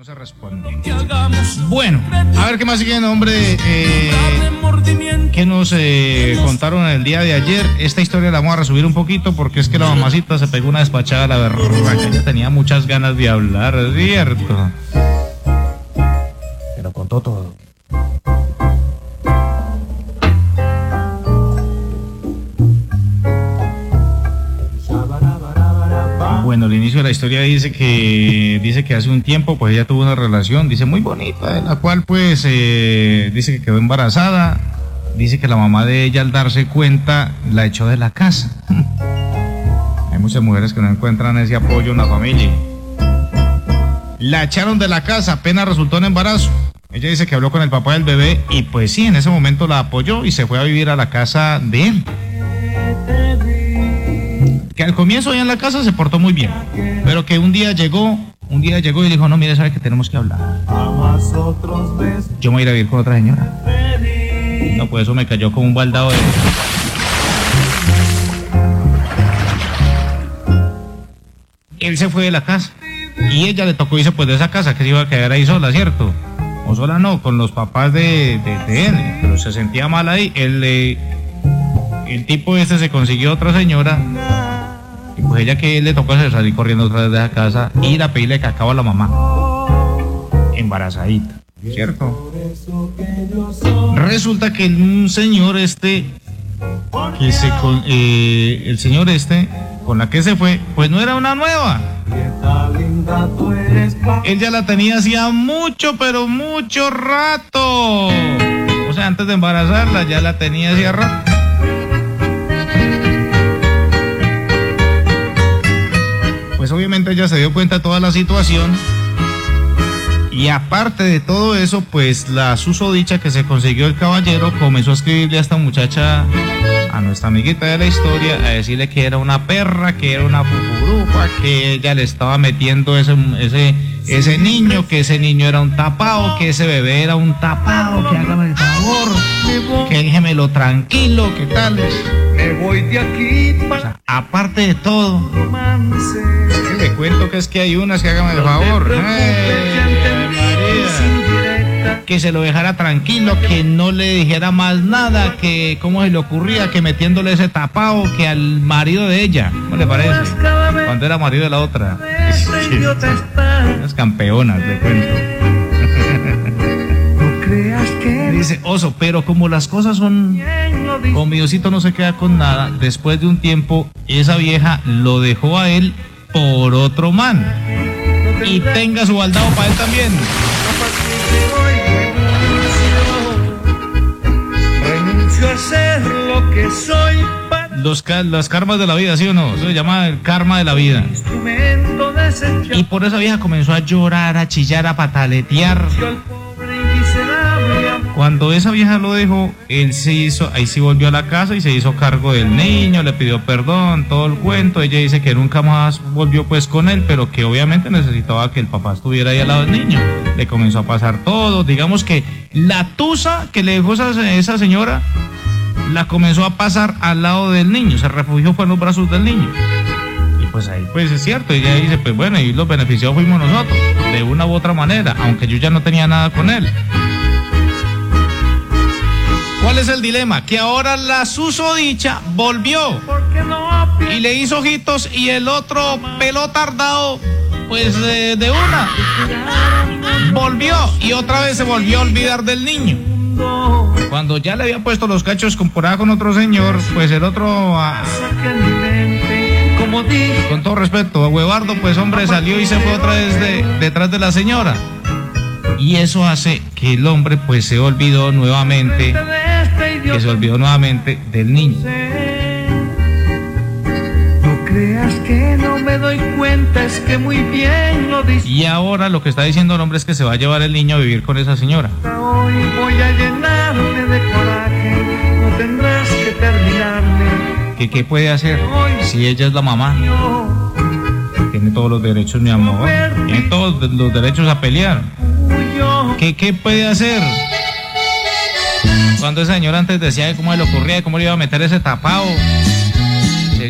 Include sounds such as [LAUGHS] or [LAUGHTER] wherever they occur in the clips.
No se responde. Bueno, a ver qué más sigue, hombre. Eh, ¿Qué nos eh, contaron el día de ayer? Esta historia la vamos a resumir un poquito porque es que la mamacita se pegó una despachada a la verga. Ella tenía muchas ganas de hablar, cierto. Pero contó todo. Bueno, el inicio de la historia dice que dice que hace un tiempo pues ella tuvo una relación, dice muy bonita, en la cual pues eh, dice que quedó embarazada, dice que la mamá de ella al darse cuenta la echó de la casa. [LAUGHS] Hay muchas mujeres que no encuentran ese apoyo en la familia. La echaron de la casa, apenas resultó en embarazo. Ella dice que habló con el papá del bebé y pues sí, en ese momento la apoyó y se fue a vivir a la casa de él que al comienzo allá en la casa se portó muy bien, pero que un día llegó, un día llegó y dijo, no, mire, sabe que tenemos que hablar. Yo me voy a ir a vivir con otra señora. No, pues eso me cayó como un baldado de... Él se fue de la casa y ella le tocó irse pues de esa casa que se iba a quedar ahí sola, ¿cierto? O sola no, con los papás de, él, pero se sentía mal ahí. Él, el tipo este se consiguió otra señora pues ella que le tocó hacer salir corriendo otra vez de la casa, ir a pedirle cacao a la mamá. Embarazadita, ¿cierto? Resulta que un señor este, que se con, eh, el señor este, con la que se fue, pues no era una nueva. Él ya la tenía hacía mucho, pero mucho rato. O sea, antes de embarazarla ya la tenía hacía rato. Pues obviamente ella se dio cuenta de toda la situación. Y aparte de todo eso, pues la susodicha que se consiguió el caballero comenzó a escribirle a esta muchacha, a nuestra amiguita de la historia, a decirle que era una perra, que era una fufurupa, que ella le estaba metiendo ese, ese niño, que ese niño era un tapado, que ese bebé era un tapado, que hágame el favor, que déjemelo tranquilo, que tal. Me voy de aquí. aparte de todo, le cuento que es que hay unas que háganme el favor. que se lo dejara tranquilo, que no le dijera más nada, que cómo se le ocurría, que metiéndole ese tapado, que al marido de ella, ¿cómo le parece? Cuando era marido de la otra. Unas campeonas, le cuento. Dice Oso, pero como las cosas son, con Diosito no se queda con nada, después de un tiempo esa vieja lo dejó a él por otro man. Y tenga su baldado para él también. Renuncio a ser lo que soy. Los, las karmas de la vida, ¿sí o no? Eso se llama el karma de la vida. Y por esa vieja comenzó a llorar, a chillar, a pataletear. Cuando esa vieja lo dejó, él se hizo, ahí sí volvió a la casa y se hizo cargo del niño, le pidió perdón, todo el cuento. Ella dice que nunca más volvió pues con él, pero que obviamente necesitaba que el papá estuviera ahí al lado del niño. Le comenzó a pasar todo. Digamos que la tusa que le dejó esa, esa señora la comenzó a pasar al lado del niño, se refugió fue en los brazos del niño. Y pues ahí pues es cierto, ella dice, pues bueno, y los beneficiados fuimos nosotros, de una u otra manera, aunque yo ya no tenía nada con él. ¿Cuál es el dilema? Que ahora la susodicha volvió y le hizo ojitos y el otro pelo tardado, pues de, una, volvió y otra vez se volvió a olvidar del niño. Cuando ya le había puesto los cachos comparado con otro señor, pues el otro, ah, con todo respeto, a Huevardo, pues hombre salió y se fue otra vez de, detrás de la señora. Y eso hace que el hombre pues se olvidó nuevamente que se olvidó nuevamente del niño. No creas que no me doy cuenta, es que muy bien lo dice. Y ahora lo que está diciendo el hombre es que se va a llevar el niño a vivir con esa señora. Hoy voy a llenarme de coraje, no tendrás que terminarme. ¿Qué, ¿Qué puede hacer si ella es la mamá, tiene todos los derechos, mi amor. Tiene todos los derechos a pelear. ¿Qué, qué puede hacer? Cuando ese señor antes decía cómo le ocurría, cómo le iba a meter ese tapado.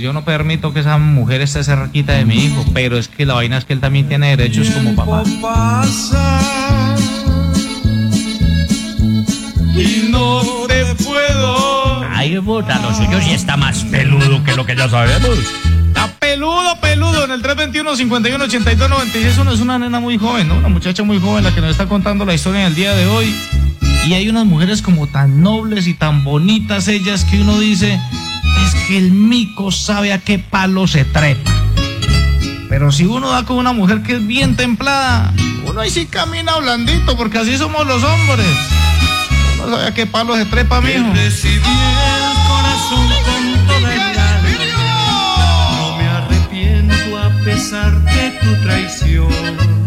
Yo no permito que esa mujer esté cerquita de mi hijo, pero es que la vaina es que él también tiene derechos como papá. Y no te puedo pregunta, lo suyo sí está más peludo que lo que ya sabemos. Está peludo, peludo. En el 321-51-82-96 uno es una nena muy joven, ¿no? Una muchacha muy joven la que nos está contando la historia en el día de hoy. Y hay unas mujeres como tan nobles y tan bonitas ellas que uno dice, es que el mico sabe a qué palo se trepa. Pero si uno da con una mujer que es bien templada, uno ahí sí camina blandito, porque así somos los hombres. Uno sabe a qué palo se trepa, mijo. Recibí el corazón con toda el alma. No me arrepiento a pesar de tu traición.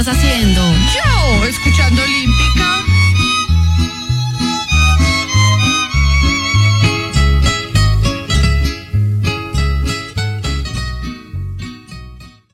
estás haciendo? Yo, escuchando Olímpica.